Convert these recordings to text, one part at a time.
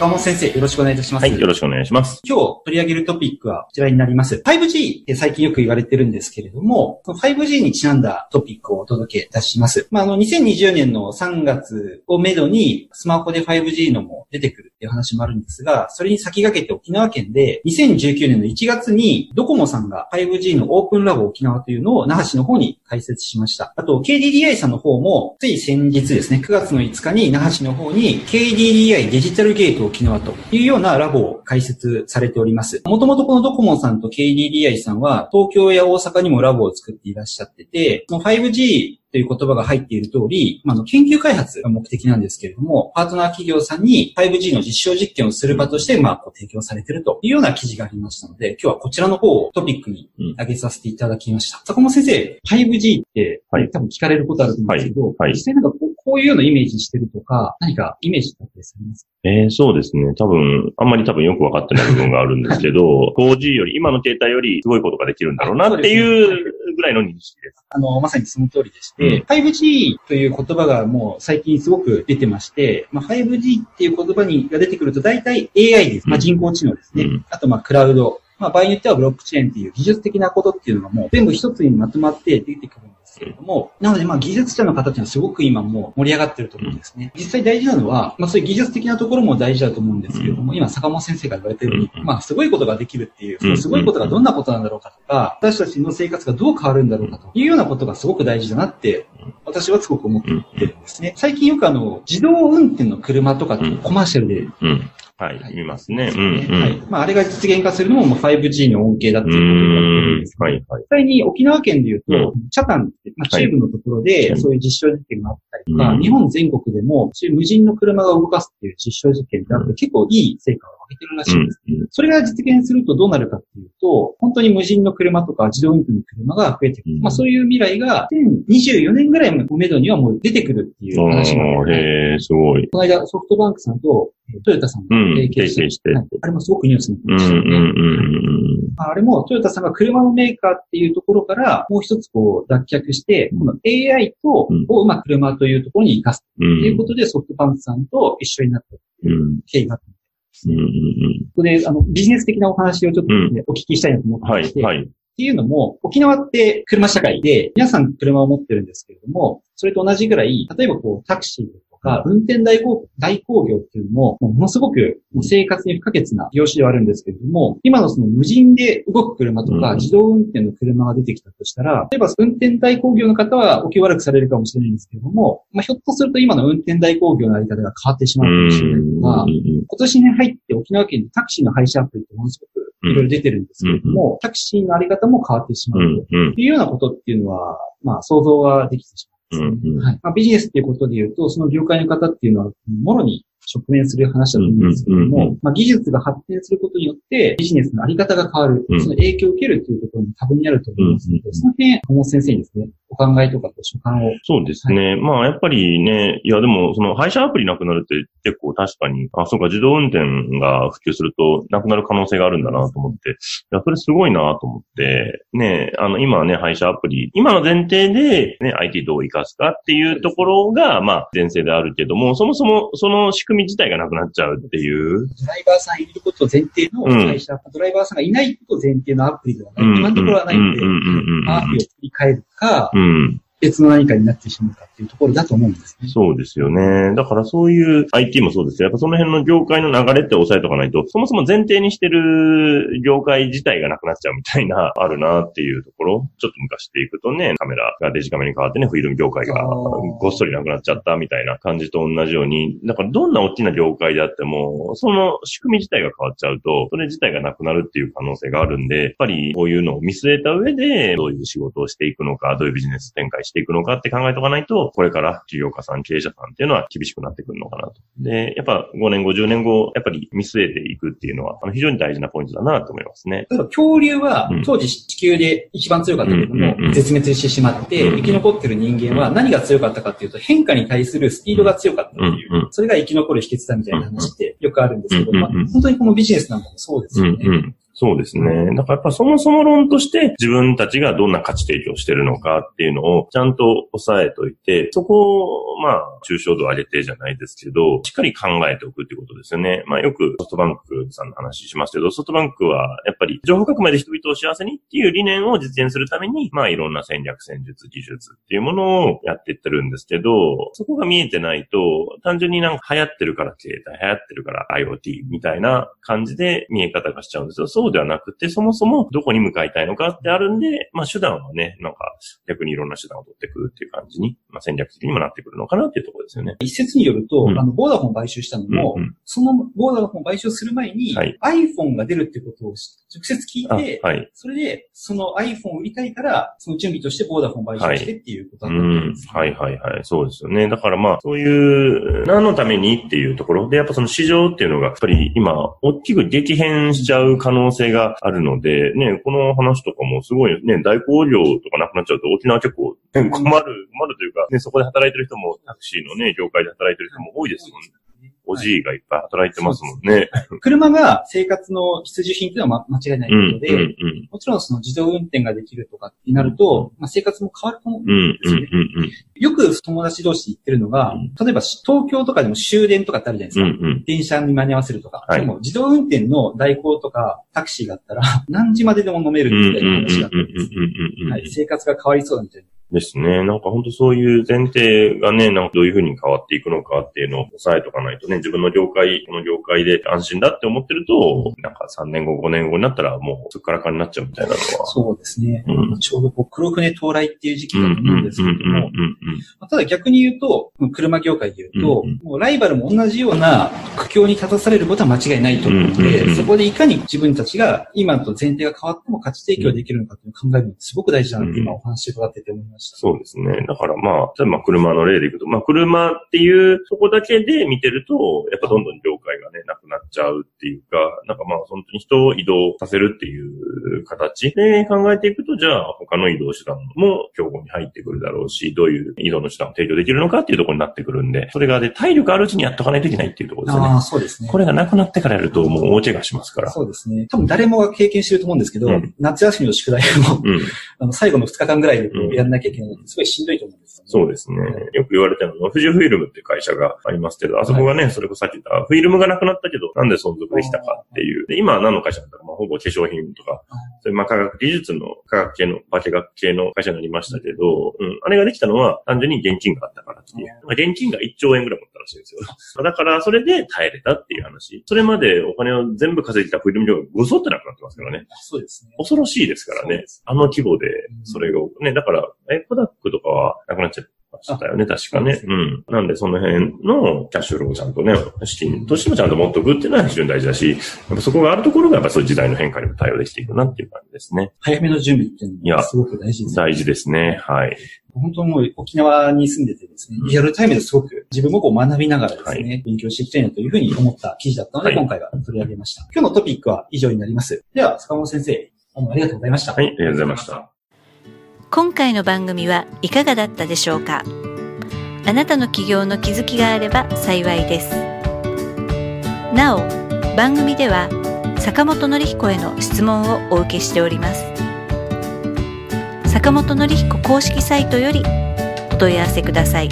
坂本先生、よろしくお願いいたします。はい、よろしくお願いします。今日取り上げるトピックはこちらになります。5G って最近よく言われてるんですけれども、その 5G にちなんだトピックをお届けいたします。まあ、あの、2020年の3月をめどに、スマホで 5G のも出てくるっていう話もあるんですが、それに先駆けて沖縄県で、2019年の1月にドコモさんが 5G のオープンラボ沖縄というのを那覇市の方に開設しました。あと、KDDI さんの方も、つい先日ですね、9月の5日に那覇市の方に KDDI デジタルゲート沖縄というようなラボを開設されております。もともとこのドコモさんと KDDI さんは、東京や大阪にもラボを作っていらっしゃってて、その 5G という言葉が入っている通り、まあ、あの研究開発が目的なんですけれども、パートナー企業さんに 5G の実証実験をする場として、まあ、こう提供されているというような記事がありましたので、今日はこちらの方をトピックに挙げさせていただきました。坂本先生、5G って、はい多分聞かれることあると思うんですけど、はいはい実際なんかこういうようなイメージしてるとか、何かイメージだったりされますか？えー、そうですね。多分、あんまり多分よくわかってない部分があるんですけど、4G より、今の携帯よりすごいことができるんだろうなっていうぐらいの認識です。あの、まさにその通りでして、5G という言葉がもう最近すごく出てまして、まあ、5G っていう言葉にが出てくると大体 AI です。まあ、人工知能ですね。うんあと、まあ、クラウド。まあ、場合によってはブロックチェーンっていう技術的なことっていうのがもう全部一つにまとまって出てくるんですけれども、なので、まあ、技術者の方っていうのはすごく今もう盛り上がってると思うんですね。実際大事なのは、まあ、そういう技術的なところも大事だと思うんですけれども、今、坂本先生が言われてるように、うん。まあ、すごいことができるっていう、そうん。のすごいことがどんなことなんだろうかとか、私たちの生活がどう変わるんだろうかというようなことがすごく大事だなって、私はすごく思っているんですね。最近よくあの、自動運転の車とかってコマーシャルでうん。はい、見ますね。うん、うん。はい。まあ、あれが実現化するのもまあ 5G の恩恵だっていうことだと思うんですけどはい、はい。実際に沖縄県で言うと、うチャタンって、まあ、はい中部のところで、はいそういう実証実験があったりとか、うん日本全国でも、そういう無人の車が動かすっていう実証実験ってあって、うん結構いい成果を上げてるらしいんです。うんそれが実現するとどうなるかってと、本当に無人の車とか自動運転の車が増えてくる。うんまあそういう未来が2024年ぐらいのめどにはもう出てくるっていう話もおー、へー、すごい。この間ソフトバンクさんとえートヨタさんがうん提携して、提携してはいあれもすごくニュースにうん、うん、なってましたよね。うん、まああれもトヨタさんが車のメーカーっていうところからもう一つこう脱却して、この AI と、うんをまあ車というところに活かすうん。ということでソフトバンクさんと一緒になったうん、経緯があった。うん、うん、ここで、あの、ビジネス的なお話をちょっとですね、お聞きしたいなと思ってはいまし、て、はい。っていうのも、沖縄って車社会で、皆さん車を持ってるんですけれども、それと同じぐらい、例えばこう、タクシーとか、運転代行、代行業っていうのも、ものすごく生活に不可欠な業種ではあるんですけれども、今のその無人で動く車とか、うん。自動運転の車が出てきたとしたら、例えば運転代行業の方はお気悪くされるかもしれないんですけれども、まあ、ひょっとすると今の運転代行業のあり方が変わってしまうかもしれないとか、今年に入って沖縄県でタクシーの配車アプリってものすごくいろいろ出てるんですけれども、タクシーのあり方も変わってしまううと。いうようなことっていうのは、まあ想像ができてしまう。うんうん。はい。まあ、ビジネスっていうことで言うと、その業界の方っていうのは、もろに直面する話だと思うんですけれども、うんうんうんまあ、技術が発展することによって、ビジネスのあり方が変わる、うん。その影響を受けるというところに多分にあると思いますので、うんうんその辺、小本先生にですね、お考えとかと所感を。そうですね。まあ、やっぱりね、いや、でも、その、配車アプリなくなるって結構確かに、あ、そうか、自動運転が普及すると、なくなる可能性があるんだなと思って、いや、それすごいなと思って、ね、あの、今はね、配車アプリ、今の前提で、ね、IT どう活かすかっていうところが、まあ、前提であるけども、そもそも、その仕組み自体がなくなっちゃうっていう、ドライバーさんいること前提のうん会社、ドライバーさんがいないこと前提のアプリではない。うん今のところはないんで、うんうんうんうんアプリを作り変えるか、うん。別の何かになってしまうかっていうところだと思うんですね。そうですよね。だからそういう IT もそうですよ。やっぱその辺の業界の流れって抑えとかないと、そもそも前提にしてる業界自体がなくなっちゃうみたいな、あるなっていうところ。ちょっと昔でいくとね、カメラがデジカメに変わってね、フィルム業界がごっそりなくなっちゃったみたいな感じと同じように、だからどんな大きな業界であっても、その仕組み自体が変わっちゃうと、それ自体がなくなるっていう可能性があるんで、やっぱりこういうのを見据えた上で、どういう仕事をしていくのか、どういうビジネス展開ししていくのかって考えておかないと、これから企業家さん、経営者さんっていうのは厳しくなってくるのかなと。で、やっぱ5年後、10年後、やっぱり見据えていくっていうのは、あの非常に大事なポイントだなと思いますね。恐竜はうん。当時地球で一番強かったけども絶滅してしまって、うん生き残ってる人間は何が強かったかっていうと変化に対するスピードが強かったっていうそれが生き残る秘訣だみたいな話ってよくあるんですけど、まあ本当にこのビジネスなんかもそうですよね。そうですね。だからやっぱそもそも論として自分たちがどんな価値提供してるのかっていうのをちゃんと押さえといて、そこをまあ抽象度を上げてじゃないですけど、しっかり考えておくっていうことですよね。まあよくソフトバンクさんの話しますけど、ソフトバンクはやっぱり情報革命で人々を幸せにっていう理念を実現するために、まあいろんな戦略、戦術、技術っていうものをやっていってるんですけど、そこが見えてないと、単純になんか流行ってるから携帯、流行ってるから IoT みたいな感じで見え方がしちゃうんですよ。そうではなくて、そもそもどこに向かいたいのかってあるんで、まあ手段はね、なんか逆にいろんな手段を取ってくるっていう感じに、まあ戦略的にもなってくるのかなっていうところですよね。一説によると、うんあの、ボーダフォン買収したのも、うんうんそのボーダフォン買収する前に、はい iPhone が出るってことを直接聞いあて、はい。それで、その iPhone を売りたいから、その準備としてボーダフォン買収してっていうことうだったんんです、。はいはいはい。そうですよね。だからまあ、そういう、何のためにっていうところで、やっぱその市場っていうのが、やっぱり今、大きく激変しちゃう可能性があるので、ね、この話とかもすごいね、代行業とかなくなっちゃうと沖縄結構、ね、困る、困るというか、ね、そこで働いてる人も、タクシーのね、業界で働いてる人も多いですもんね。おじいがいっぱい働いてますもんね。車が生活の必需品っていうのはま間違いないうん、ので、うん、うん。もちろんその自動運転ができるとかってなると、まあ、生活も変わると思う。うん、うん、うん、よく友達同士で言ってるのが、うん例えば東京とかでも終電とかってあるじゃないですうん。か。うん、うん。電車に間に合わせるとか。はいでも自動運転の代行とかタクシーがあったら 何時まででも飲めるうん、うん、みたいな話があったうん、りですねうん、うん。はい、生活が変わりそうだみたいな。ですね。なんか本当そういう前提がね、なんかどういうふうに変わっていくのかっていうのを押さえとかないとね、自分の業界、この業界で安心だって思ってると、なんか3年後、5年後になったらもうすっからかんになっちゃうみたいなのは。そうですね。うん。ちょうどこう黒船到来っていう時期だと思うんうん、ですけれども、ただ逆に言うと、車業界で言うと、うんうんもうライバルも同じような苦境に立たされることは間違いないと思うので、そこでいかに自分たちが今と前提が変わっても価値提供できるのかっていう考えるのってすごく大事だなって今お話伺ってて思いました。そうですね。だからまあ、例えばまあ車の例でいくと、まあ車っていうとこだけで見てると、やっぱどんどん業界がね、なくなっちゃうっていうか、なんかまあ本当に人を移動させるっていう形で考えていくと、じゃあ他の移動手段も競合に入ってくるだろうし、どういう移動の手段を提供できるのかっていうところになってくるんで、それがで体力あるうちにやっとかないといけないっていうところですよね。ああ、そうですね。これがなくなってからやるともう大怪我しますから。そうですね。多分誰もが経験してると思うんですけど、うん夏休みの宿題をうん。あの最後の2日間ぐらいでやらなきゃいけないのですごいしんどいと思うんです。そうですね。よく言われてるのは、富士フィルムっていう会社がありますけど、あそこがね、それこそさっき言った、フィルムがなくなったけど、なんで存続できたかっていう。で今は何の会社なんだろう、まあ、ほぼ化粧品とか、そういうまあ科学技術の科学系の、化学系の会社になりましたけど、うん、あれができたのは単純に現金があったからっていう。まあ現金が1兆円ぐらい持ったらしいんですよ。だから、それで耐えれたっていう話。それまでお金を全部稼いでたフィルム業がごそってなくなってますからね。そうですね。恐ろしいですからね。あの規模で、それが、ね、だから、え、コダックとかはなくなっちゃましたよね、確かね。そうん。なんで、その辺のキャッシュフローをちゃんとね、資金としてもちゃんと持っとくっていうのは非常に大事だし、やっぱそこがあるところがやっぱそういう時代の変化にも対応できていくなっていう感じですね。早めの準備っていうのがすごく大事ですね。大事ですね。はい。本当もう沖縄に住んでてですね、リアルタイムですごく自分もこう学びながらですね、勉強していきたいなというふうに思った記事だったので、はい今回は取り上げました。今日のトピックは以上になります。では、坂本先生、ありがとうございました。はい、ありがとうございました。今回の番組はいかがだったでしょうか？あなたの起業の気づきがあれば幸いです。なお番組では坂本典彦への質問をお受けしております。坂本典彦公式サイトよりお問い合わせください。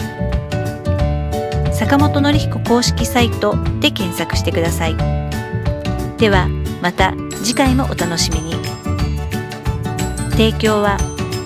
坂本典彦公式サイトで検索してください。ではまた次回もお楽しみに。提供は